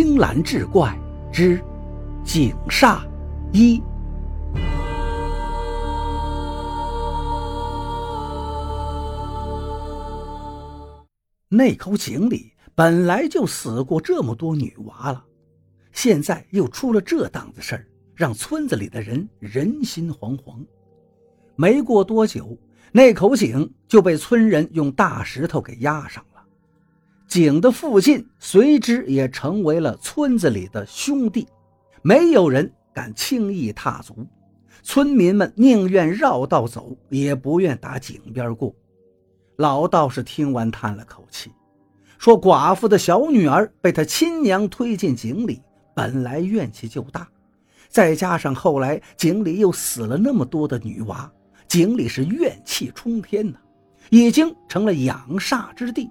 青蓝志怪之井煞一。那口井里本来就死过这么多女娃了，现在又出了这档子事儿，让村子里的人人心惶惶。没过多久，那口井就被村人用大石头给压上了。井的附近随之也成为了村子里的兄弟，没有人敢轻易踏足。村民们宁愿绕道走，也不愿打井边过。老道士听完叹了口气，说：“寡妇的小女儿被他亲娘推进井里，本来怨气就大，再加上后来井里又死了那么多的女娃，井里是怨气冲天呐，已经成了养煞之地。”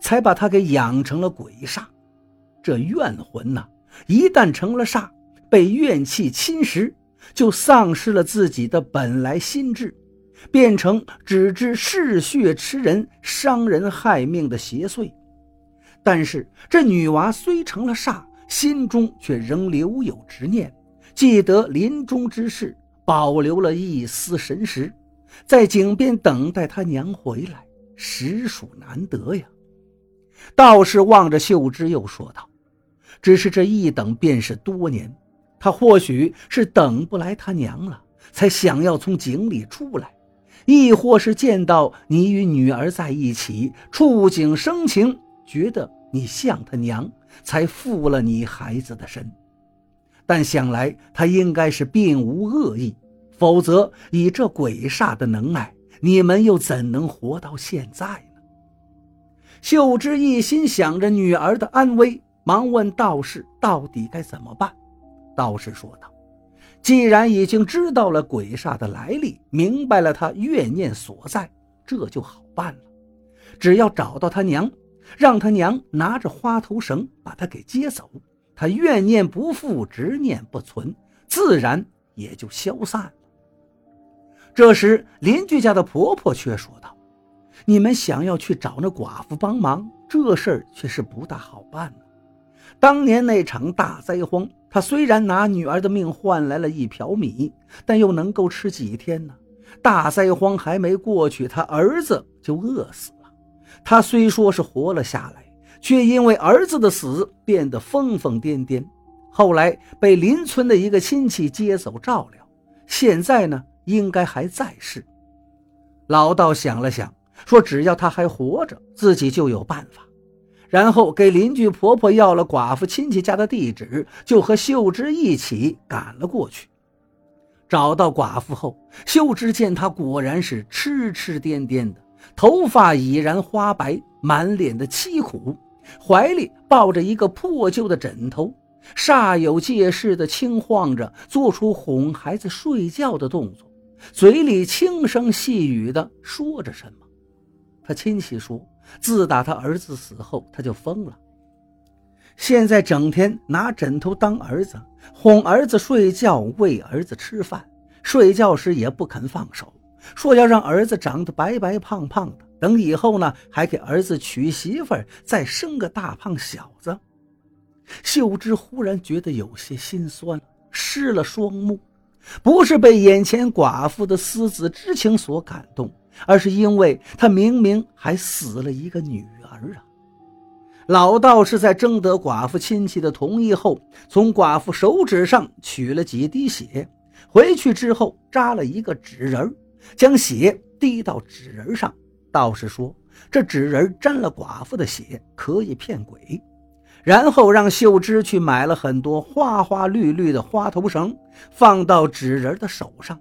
才把他给养成了鬼煞，这怨魂呐，一旦成了煞，被怨气侵蚀，就丧失了自己的本来心智，变成只知嗜血吃人、伤人害命的邪祟。但是这女娃虽成了煞，心中却仍留有执念，记得临终之事，保留了一丝神识，在井边等待他娘回来，实属难得呀。道士望着秀芝，又说道：“只是这一等便是多年，他或许是等不来他娘了，才想要从井里出来；亦或是见到你与女儿在一起，触景生情，觉得你像他娘，才附了你孩子的身。但想来他应该是并无恶意，否则以这鬼煞的能耐，你们又怎能活到现在？”秀芝一心想着女儿的安危，忙问道士：“到底该怎么办？”道士说道：“既然已经知道了鬼煞的来历，明白了他怨念所在，这就好办了。只要找到他娘，让他娘拿着花头绳把他给接走，他怨念不复，执念不存，自然也就消散了。”这时，邻居家的婆婆却说道。你们想要去找那寡妇帮忙，这事儿却是不大好办呢。当年那场大灾荒，他虽然拿女儿的命换来了一瓢米，但又能够吃几天呢？大灾荒还没过去，他儿子就饿死了。他虽说是活了下来，却因为儿子的死变得疯疯癫癫。后来被邻村的一个亲戚接走照料，现在呢，应该还在世。老道想了想。说：“只要他还活着，自己就有办法。”然后给邻居婆婆要了寡妇亲戚家的地址，就和秀芝一起赶了过去。找到寡妇后，秀芝见她果然是痴痴癫癫的，头发已然花白，满脸的凄苦，怀里抱着一个破旧的枕头，煞有介事地轻晃着，做出哄孩子睡觉的动作，嘴里轻声细语地说着什么。他亲戚说，自打他儿子死后，他就疯了。现在整天拿枕头当儿子，哄儿子睡觉，喂儿子吃饭，睡觉时也不肯放手，说要让儿子长得白白胖胖的，等以后呢，还给儿子娶媳妇，再生个大胖小子。秀芝忽然觉得有些心酸，湿了双目，不是被眼前寡妇的思子之情所感动。而是因为他明明还死了一个女儿啊！老道士在征得寡妇亲戚的同意后，从寡妇手指上取了几滴血，回去之后扎了一个纸人，将血滴到纸人上。道士说：“这纸人沾了寡妇的血，可以骗鬼。”然后让秀芝去买了很多花花绿绿的花头绳，放到纸人的手上。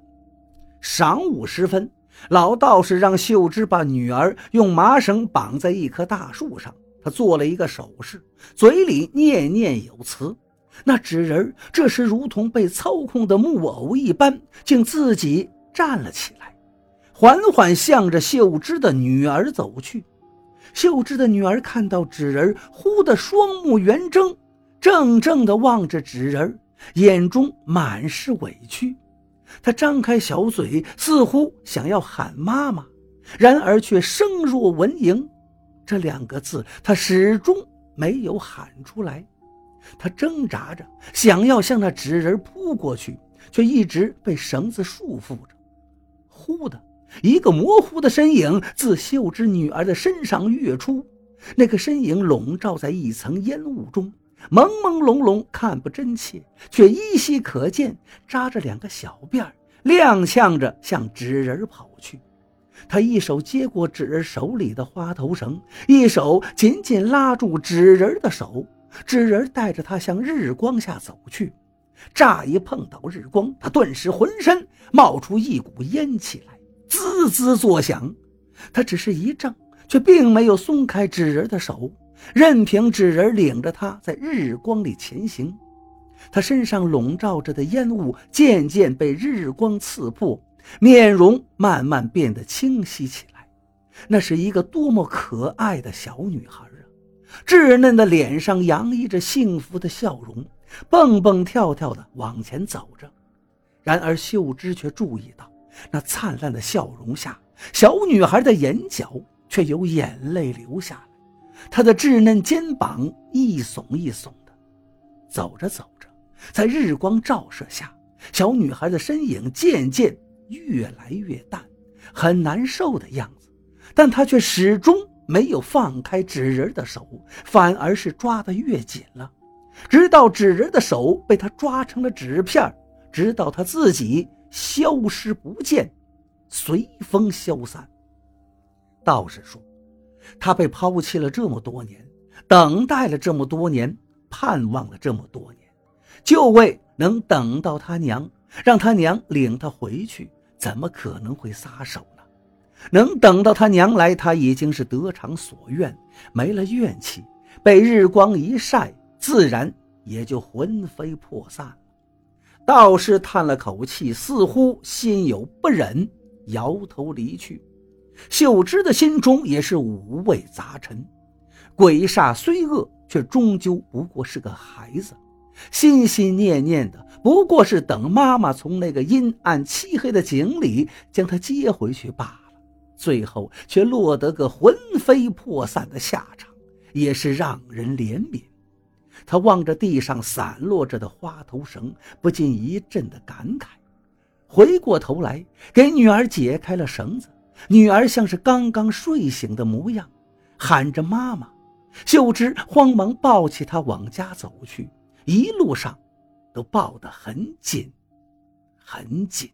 晌午时分。老道士让秀芝把女儿用麻绳绑在一棵大树上，他做了一个手势，嘴里念念有词。那纸人这时如同被操控的木偶一般，竟自己站了起来，缓缓向着秀芝的女儿走去。秀芝的女儿看到纸人，忽的双目圆睁，怔怔地望着纸人，眼中满是委屈。他张开小嘴，似乎想要喊妈妈，然而却声若蚊蝇，这两个字他始终没有喊出来。他挣扎着想要向那纸人扑过去，却一直被绳子束缚着。忽的一个模糊的身影自秀芝女儿的身上跃出，那个身影笼罩在一层烟雾中，朦朦胧胧，看不真切，却依稀可见，扎着两个小辫儿，踉跄着向纸人跑去。他一手接过纸人手里的花头绳，一手紧紧拉住纸人的手。纸人带着他向日光下走去。乍一碰到日光，他顿时浑身冒出一股烟气来，滋滋作响。他只是一怔，却并没有松开纸人的手，任凭纸人领着他在日光里前行。他身上笼罩着的烟雾渐渐被日光刺破。面容慢慢变得清晰起来，那是一个多么可爱的小女孩啊！稚嫩的脸上洋溢着幸福的笑容，蹦蹦跳跳地往前走着。然而秀芝却注意到，那灿烂的笑容下，小女孩的眼角却有眼泪流下来，她的稚嫩肩膀一耸一耸的。走着走着，在日光照射下，小女孩的身影渐渐……越来越淡，很难受的样子，但他却始终没有放开纸人的手，反而是抓得越紧了，直到纸人的手被他抓成了纸片，直到他自己消失不见，随风消散。道士说：“他被抛弃了这么多年，等待了这么多年，盼望了这么多年，就为能等到他娘。”让他娘领他回去，怎么可能会撒手呢？能等到他娘来，他已经是得偿所愿，没了怨气，被日光一晒，自然也就魂飞魄散。道士叹了口气，似乎心有不忍，摇头离去。秀芝的心中也是五味杂陈。鬼煞虽恶，却终究不过是个孩子。心心念念的不过是等妈妈从那个阴暗漆黑的井里将她接回去罢了，最后却落得个魂飞魄散的下场，也是让人怜悯。他望着地上散落着的花头绳，不禁一阵的感慨，回过头来给女儿解开了绳子。女儿像是刚刚睡醒的模样，喊着妈妈。秀芝慌忙抱起她往家走去。一路上，都抱得很紧，很紧。